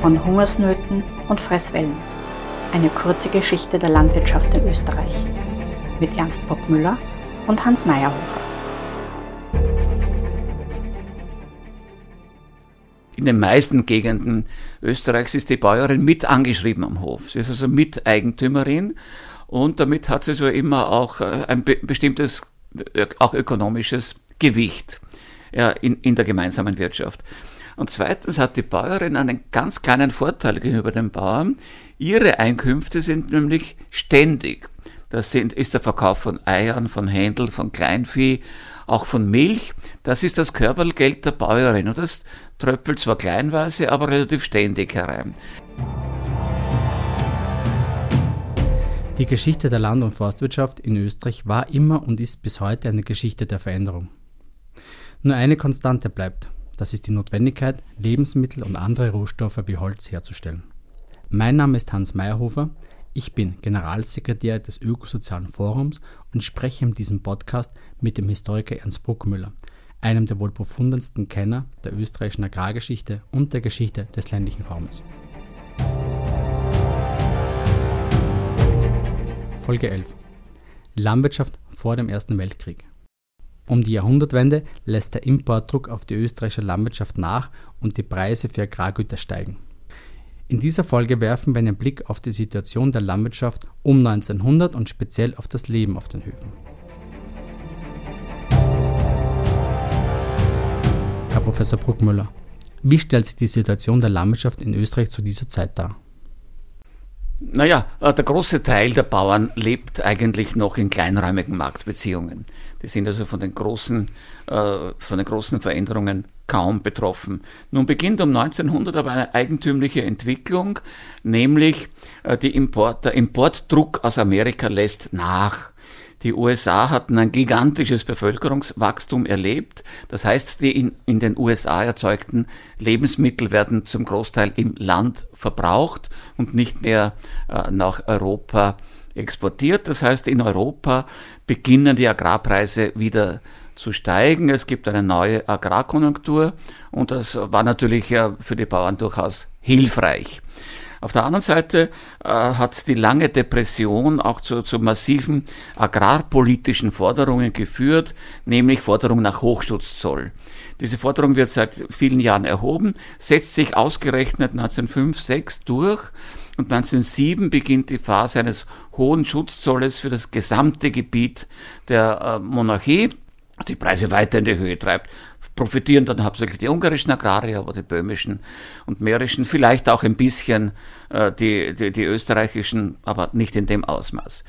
von Hungersnöten und Fresswellen. Eine kurze Geschichte der Landwirtschaft in Österreich mit Ernst Bockmüller und Hans Meyerhofer. In den meisten Gegenden Österreichs ist die Bäuerin mit angeschrieben am Hof. Sie ist also Miteigentümerin und damit hat sie so immer auch äh, ein bestimmtes, äh, auch ökonomisches Gewicht in, in der gemeinsamen Wirtschaft. Und zweitens hat die Bäuerin einen ganz kleinen Vorteil gegenüber dem Bauern. Ihre Einkünfte sind nämlich ständig. Das sind, ist der Verkauf von Eiern, von Händel, von Kleinvieh, auch von Milch. Das ist das Körpergeld der Bäuerin. Und das tröpfelt zwar kleinweise, aber relativ ständig herein. Die Geschichte der Land- und Forstwirtschaft in Österreich war immer und ist bis heute eine Geschichte der Veränderung. Nur eine Konstante bleibt. Das ist die Notwendigkeit, Lebensmittel und andere Rohstoffe wie Holz herzustellen. Mein Name ist Hans Meyerhofer. Ich bin Generalsekretär des Ökosozialen Forums und spreche in diesem Podcast mit dem Historiker Ernst Bruckmüller, einem der wohl profundensten Kenner der österreichischen Agrargeschichte und der Geschichte des ländlichen Raumes. Folge 11 Landwirtschaft vor dem Ersten Weltkrieg um die Jahrhundertwende lässt der Importdruck auf die österreichische Landwirtschaft nach und die Preise für Agrargüter steigen. In dieser Folge werfen wir einen Blick auf die Situation der Landwirtschaft um 1900 und speziell auf das Leben auf den Höfen. Herr Professor Bruckmüller, wie stellt sich die Situation der Landwirtschaft in Österreich zu dieser Zeit dar? Naja, äh, der große Teil der Bauern lebt eigentlich noch in kleinräumigen Marktbeziehungen. Die sind also von den großen, äh, von den großen Veränderungen kaum betroffen. Nun beginnt um 1900 aber eine eigentümliche Entwicklung, nämlich äh, Import, der Importdruck aus Amerika lässt nach. Die USA hatten ein gigantisches Bevölkerungswachstum erlebt. Das heißt, die in, in den USA erzeugten Lebensmittel werden zum Großteil im Land verbraucht und nicht mehr äh, nach Europa exportiert. Das heißt, in Europa beginnen die Agrarpreise wieder zu steigen. Es gibt eine neue Agrarkonjunktur und das war natürlich für die Bauern durchaus hilfreich. Auf der anderen Seite äh, hat die lange Depression auch zu, zu massiven agrarpolitischen Forderungen geführt, nämlich Forderung nach Hochschutzzoll. Diese Forderung wird seit vielen Jahren erhoben, setzt sich ausgerechnet 1905, 6 durch und 1907 beginnt die Phase eines hohen Schutzzolles für das gesamte Gebiet der äh, Monarchie die Preise weiter in die Höhe treibt profitieren dann hauptsächlich die ungarischen Agrarier, aber die böhmischen und mährischen, vielleicht auch ein bisschen äh, die, die, die österreichischen, aber nicht in dem Ausmaß.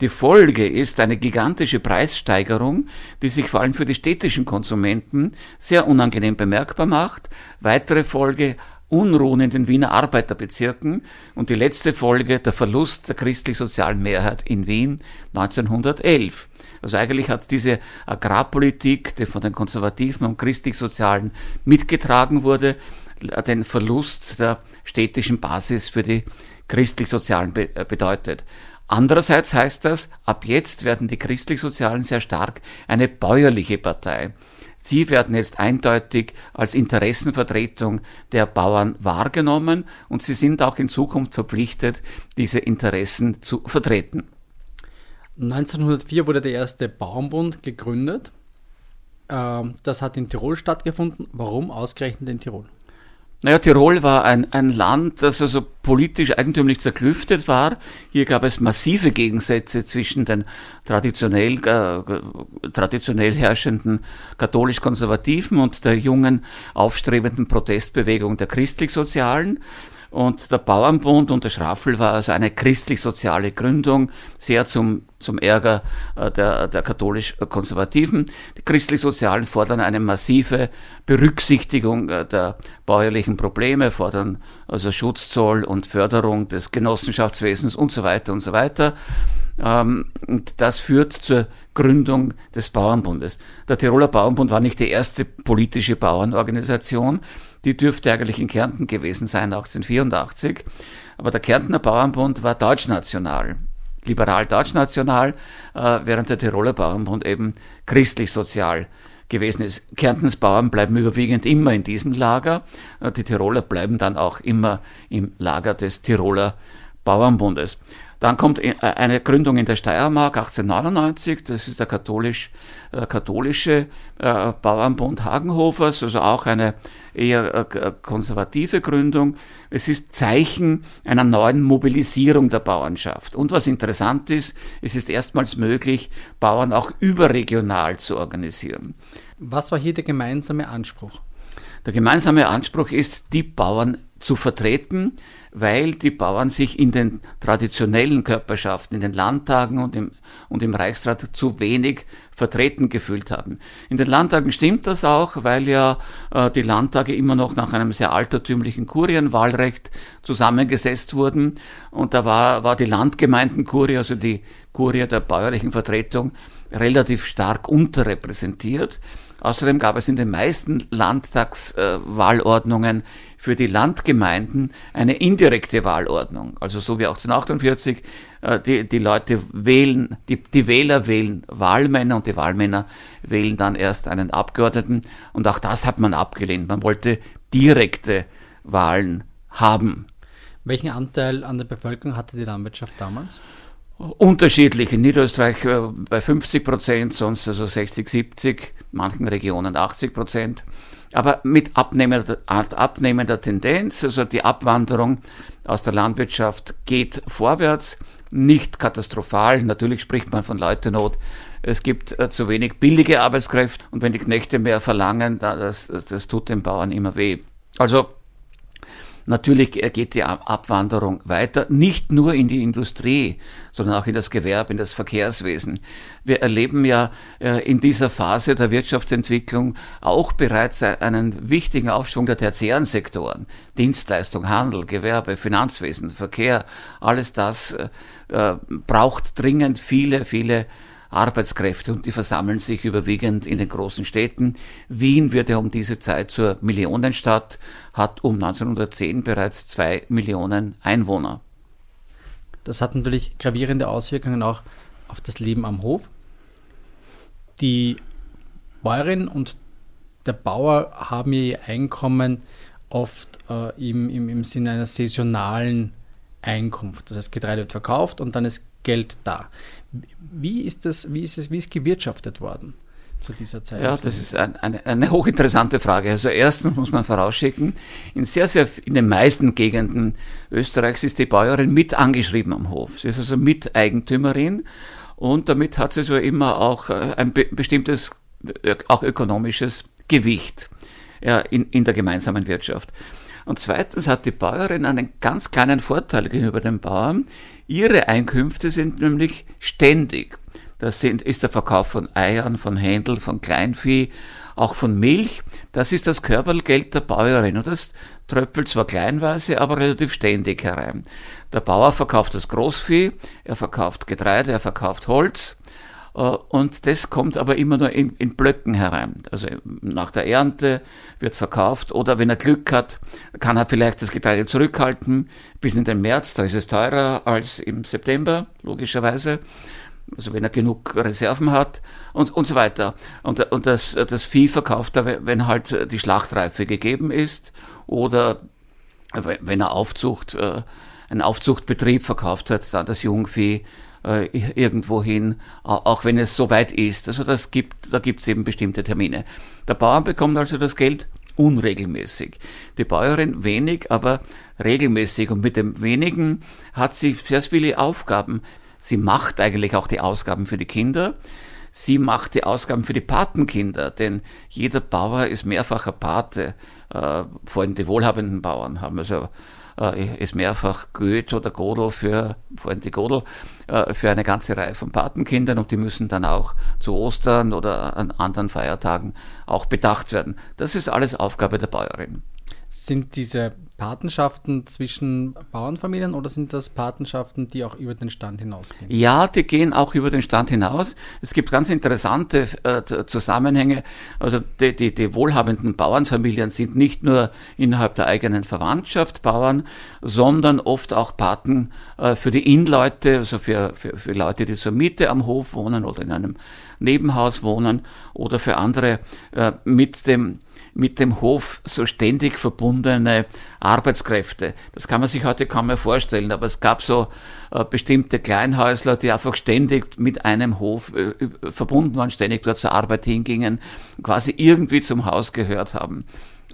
Die Folge ist eine gigantische Preissteigerung, die sich vor allem für die städtischen Konsumenten sehr unangenehm bemerkbar macht. Weitere Folge Unruhen in den Wiener Arbeiterbezirken und die letzte Folge der Verlust der christlich-sozialen Mehrheit in Wien 1911. Also eigentlich hat diese Agrarpolitik, die von den Konservativen und christlich-sozialen mitgetragen wurde, den Verlust der städtischen Basis für die christlich-sozialen äh, bedeutet. Andererseits heißt das, ab jetzt werden die christlich-sozialen sehr stark eine bäuerliche Partei. Sie werden jetzt eindeutig als Interessenvertretung der Bauern wahrgenommen und sie sind auch in Zukunft verpflichtet, diese Interessen zu vertreten. 1904 wurde der erste Bauernbund gegründet. Ähm, das hat in Tirol stattgefunden. Warum ausgerechnet in Tirol? Naja, Tirol war ein, ein Land, das also politisch eigentümlich zerklüftet war. Hier gab es massive Gegensätze zwischen den traditionell, äh, traditionell herrschenden katholisch-konservativen und der jungen, aufstrebenden Protestbewegung der christlich-sozialen. Und der Bauernbund unter Schraffel war also eine christlich-soziale Gründung, sehr zum, zum Ärger äh, der, der katholisch-konservativen. Die christlich-sozialen fordern eine massive Berücksichtigung äh, der bäuerlichen Probleme, fordern also Schutzzoll und Förderung des Genossenschaftswesens und so weiter und so weiter. Ähm, und das führt zur Gründung des Bauernbundes. Der Tiroler Bauernbund war nicht die erste politische Bauernorganisation, die dürfte eigentlich in Kärnten gewesen sein, 1884. Aber der Kärntner Bauernbund war deutschnational, liberal deutschnational, äh, während der Tiroler Bauernbund eben christlich-sozial gewesen ist. Kärntens Bauern bleiben überwiegend immer in diesem Lager. Die Tiroler bleiben dann auch immer im Lager des Tiroler Bauernbundes. Dann kommt äh, eine Gründung in der Steiermark 1899, das ist der katholisch, äh, katholische äh, Bauernbund Hagenhofers, also auch eine eher konservative Gründung. Es ist Zeichen einer neuen Mobilisierung der Bauernschaft. Und was interessant ist, es ist erstmals möglich, Bauern auch überregional zu organisieren. Was war hier der gemeinsame Anspruch? Der gemeinsame Anspruch ist, die Bauern zu vertreten, weil die Bauern sich in den traditionellen Körperschaften, in den Landtagen und im, und im Reichsrat zu wenig vertreten gefühlt haben. In den Landtagen stimmt das auch, weil ja äh, die Landtage immer noch nach einem sehr altertümlichen Kurienwahlrecht zusammengesetzt wurden und da war, war die Landgemeindenkurie, also die Kurie der bäuerlichen Vertretung, relativ stark unterrepräsentiert. Außerdem gab es in den meisten Landtagswahlordnungen für die Landgemeinden eine indirekte Wahlordnung. Also so wie 1848, äh, die, die Leute wählen, die, die Wähler wählen Wahlmänner und die Wahlmänner wählen dann erst einen Abgeordneten. Und auch das hat man abgelehnt. Man wollte direkte Wahlen haben. Welchen Anteil an der Bevölkerung hatte die Landwirtschaft damals? Unterschiedlich. In Niederösterreich äh, bei 50 Prozent, sonst also 60, 70, manchen Regionen 80 Prozent. Aber mit abnehmender, abnehmender Tendenz, also die Abwanderung aus der Landwirtschaft geht vorwärts, nicht katastrophal. Natürlich spricht man von Leutenot. Es gibt äh, zu wenig billige Arbeitskräfte und wenn die Knechte mehr verlangen, das, das, das tut den Bauern immer weh. Also Natürlich geht die Abwanderung weiter, nicht nur in die Industrie, sondern auch in das Gewerbe, in das Verkehrswesen. Wir erleben ja äh, in dieser Phase der Wirtschaftsentwicklung auch bereits einen wichtigen Aufschwung der tertiären Sektoren. Dienstleistung, Handel, Gewerbe, Finanzwesen, Verkehr, alles das äh, äh, braucht dringend viele, viele Arbeitskräfte und die versammeln sich überwiegend in den großen Städten. Wien wird ja um diese Zeit zur Millionenstadt, hat um 1910 bereits zwei Millionen Einwohner. Das hat natürlich gravierende Auswirkungen auch auf das Leben am Hof. Die Bäuerin und der Bauer haben ihr Einkommen oft äh, im, im, im Sinne einer saisonalen Einkunft. Das heißt, Getreide wird verkauft und dann ist Geld da. Wie ist das, wie ist es, wie ist gewirtschaftet worden? zu dieser Zeit? Ja, das ist ein, eine, eine hochinteressante Frage. Also erstens muss man vorausschicken, in sehr, sehr, in den meisten Gegenden Österreichs ist die Bäuerin mit angeschrieben am Hof. Sie ist also Miteigentümerin und damit hat sie so immer auch äh, ein bestimmtes, äh, auch ökonomisches Gewicht ja, in, in der gemeinsamen Wirtschaft. Und zweitens hat die Bäuerin einen ganz kleinen Vorteil gegenüber dem Bauern. Ihre Einkünfte sind nämlich ständig. Das sind, ist der Verkauf von Eiern, von Händel, von Kleinvieh, auch von Milch. Das ist das Körpergeld der Bäuerin. Und das tröpfelt zwar kleinweise, aber relativ ständig herein. Der Bauer verkauft das Großvieh, er verkauft Getreide, er verkauft Holz. Äh, und das kommt aber immer nur in, in, Blöcken herein. Also nach der Ernte wird verkauft oder wenn er Glück hat, kann er vielleicht das Getreide zurückhalten bis in den März, da ist es teurer als im September, logischerweise. Also wenn er genug Reserven hat und, und so weiter. Und, und das, das Vieh verkauft er, wenn halt die Schlachtreife gegeben ist oder wenn er Aufzucht, äh, einen Aufzuchtbetrieb verkauft hat, dann das Jungvieh äh, irgendwo hin, auch wenn es so weit ist. Also das gibt, da gibt es eben bestimmte Termine. Der Bauer bekommt also das Geld unregelmäßig. Die Bäuerin wenig, aber regelmäßig. Und mit dem wenigen hat sie sehr viele Aufgaben. Sie macht eigentlich auch die Ausgaben für die Kinder. Sie macht die Ausgaben für die Patenkinder, denn jeder Bauer ist mehrfacher Pate. Äh, vor allem die wohlhabenden Bauern haben also äh, ist mehrfach Goethe oder Godel für, vor allem die Godel, äh, für eine ganze Reihe von Patenkindern und die müssen dann auch zu Ostern oder an anderen Feiertagen auch bedacht werden. Das ist alles Aufgabe der Bäuerin. Sind diese Patenschaften zwischen Bauernfamilien oder sind das Patenschaften, die auch über den Stand hinausgehen? Ja, die gehen auch über den Stand hinaus. Es gibt ganz interessante äh, Zusammenhänge. Also die, die, die wohlhabenden Bauernfamilien sind nicht nur innerhalb der eigenen Verwandtschaft Bauern, sondern oft auch Paten äh, für die Innenleute, also für, für, für Leute, die zur Miete am Hof wohnen oder in einem Nebenhaus wohnen oder für andere äh, mit dem mit dem Hof so ständig verbundene Arbeitskräfte. Das kann man sich heute kaum mehr vorstellen, aber es gab so äh, bestimmte Kleinhäusler, die einfach ständig mit einem Hof äh, verbunden waren, ständig dort zur Arbeit hingingen, quasi irgendwie zum Haus gehört haben.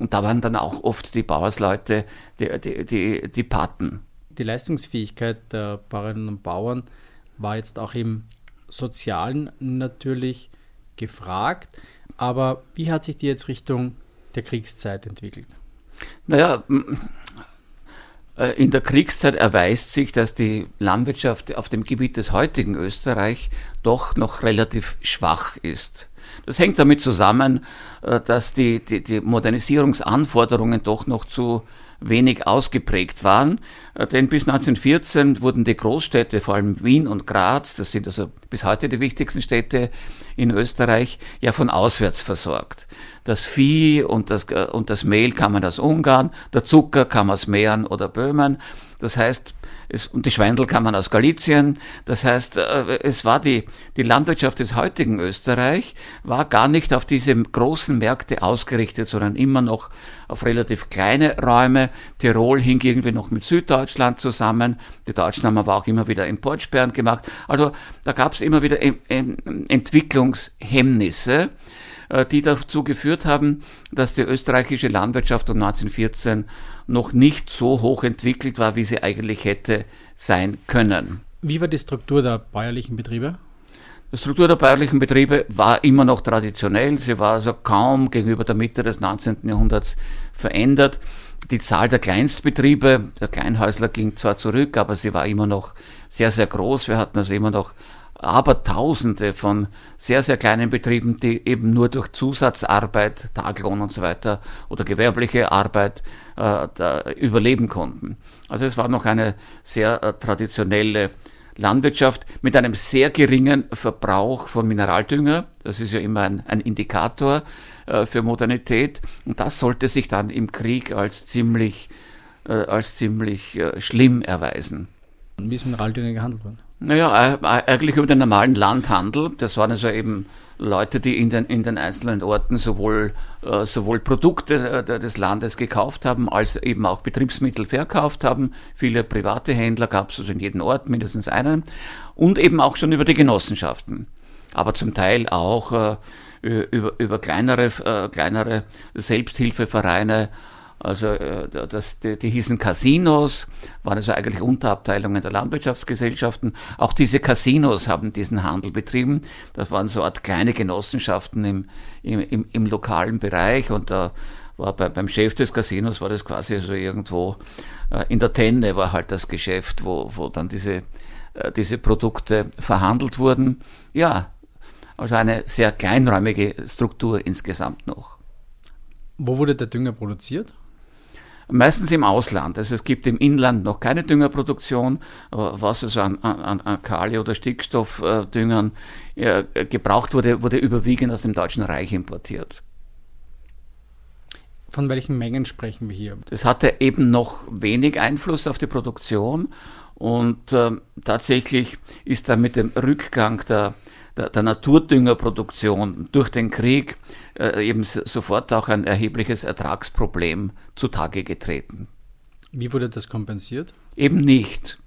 Und da waren dann auch oft die Bauersleute, die, die, die, die Paten. Die Leistungsfähigkeit der Bauerinnen und Bauern war jetzt auch im Sozialen natürlich gefragt. Aber wie hat sich die jetzt Richtung der Kriegszeit entwickelt? Naja, äh, in der Kriegszeit erweist sich, dass die Landwirtschaft auf dem Gebiet des heutigen Österreich doch noch relativ schwach ist. Das hängt damit zusammen, äh, dass die, die, die Modernisierungsanforderungen doch noch zu wenig ausgeprägt waren. Äh, denn bis 1914 wurden die Großstädte, vor allem Wien und Graz, das sind also bis heute die wichtigsten Städte in Österreich, ja von auswärts versorgt. Das Vieh und das, äh, und das Mehl kamen aus Ungarn, der Zucker kam aus Mähren oder Böhmen. Das heißt, es, und die Schweindel kamen aus Galizien. Das heißt, äh, es war die, die Landwirtschaft des heutigen Österreich war gar nicht auf diese großen Märkte ausgerichtet, sondern immer noch auf relativ kleine Räume. Tirol hing irgendwie noch mit Süddeutschland zusammen. Die Deutschen haben aber auch immer wieder Importsperren gemacht. Also da gab es immer wieder Entwicklungshemmnisse äh, die dazu geführt haben, dass die österreichische Landwirtschaft um 1914 noch nicht so hoch entwickelt war, wie sie eigentlich hätte sein können. Wie war die Struktur der bäuerlichen Betriebe? Die Struktur der bäuerlichen Betriebe war immer noch traditionell. Sie war also kaum gegenüber der Mitte des 19. Jahrhunderts verändert. Die Zahl der Kleinstbetriebe, der Kleinhäusler ging zwar zurück, aber sie war immer noch sehr, sehr groß. Wir hatten also immer noch aber Tausende von sehr, sehr kleinen Betrieben, die eben nur durch Zusatzarbeit, Taglohn und so weiter oder gewerbliche Arbeit äh, überleben konnten. Also es war noch eine sehr äh, traditionelle Landwirtschaft mit einem sehr geringen Verbrauch von Mineraldünger. Das ist ja immer ein, ein Indikator äh, für Modernität. Und das sollte sich dann im Krieg als ziemlich, äh, als ziemlich äh, schlimm erweisen. Wie ist Mineraldünger gehandelt worden? Naja, eigentlich über den normalen Landhandel. Das waren also eben Leute, die in den, in den einzelnen Orten sowohl, äh, sowohl Produkte äh, des Landes gekauft haben, als eben auch Betriebsmittel verkauft haben. Viele private Händler gab es also in jedem Ort mindestens einen. Und eben auch schon über die Genossenschaften. Aber zum Teil auch äh, über, über kleinere, kleinere Selbsthilfevereine also äh, das, die, die hießen Casinos, waren also eigentlich Unterabteilungen der Landwirtschaftsgesellschaften. Auch diese Casinos haben diesen Handel betrieben. Das waren so Art kleine Genossenschaften im, im, im, im lokalen Bereich und da war bei, beim Chef des Casinos war das quasi so irgendwo äh, in der Tenne war halt das Geschäft, wo, wo dann diese, äh, diese Produkte verhandelt wurden. Ja, also eine sehr kleinräumige Struktur insgesamt noch. Wo wurde der Dünger produziert? Meistens im Ausland. Also es gibt im Inland noch keine Düngerproduktion, was also an, an, an Kali- oder Stickstoffdüngern äh, gebraucht wurde, wurde überwiegend aus dem Deutschen Reich importiert. Von welchen Mengen sprechen wir hier? Das hatte eben noch wenig Einfluss auf die Produktion und äh, tatsächlich ist da mit dem Rückgang der der, der Naturdüngerproduktion durch den Krieg äh, eben sofort auch ein erhebliches Ertragsproblem zutage getreten. Wie wurde das kompensiert? Eben nicht.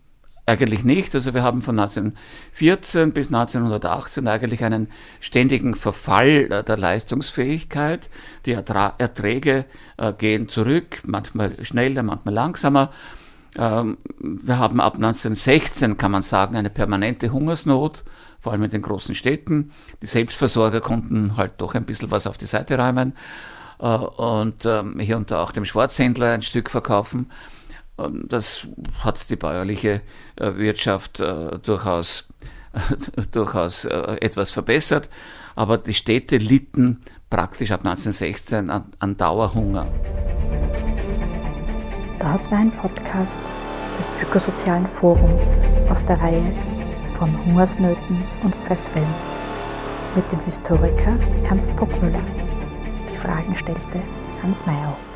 Eigentlich nicht. Also wir haben von 1914 bis 1918 eigentlich einen ständigen Verfall der Leistungsfähigkeit. Die Ertra Erträge äh, gehen zurück, manchmal schneller, manchmal langsamer. Ähm, wir haben ab 1916, kann man sagen, eine permanente Hungersnot vor allem in den großen Städten. Die Selbstversorger konnten halt doch ein bisschen was auf die Seite räumen äh, und ähm, hier und da auch dem Schwarzhändler ein Stück verkaufen. Das hat die bäuerliche äh, Wirtschaft äh, durchaus, durchaus etwas verbessert, aber die Städte litten praktisch ab 1916 an, an Dauerhunger. Das war ein Podcast des Ökosozialen Forums aus der Reihe von Hungersnöten und Fresswellen mit dem Historiker Ernst Bockmüller. Die Fragen stellte Hans Meyerhofer.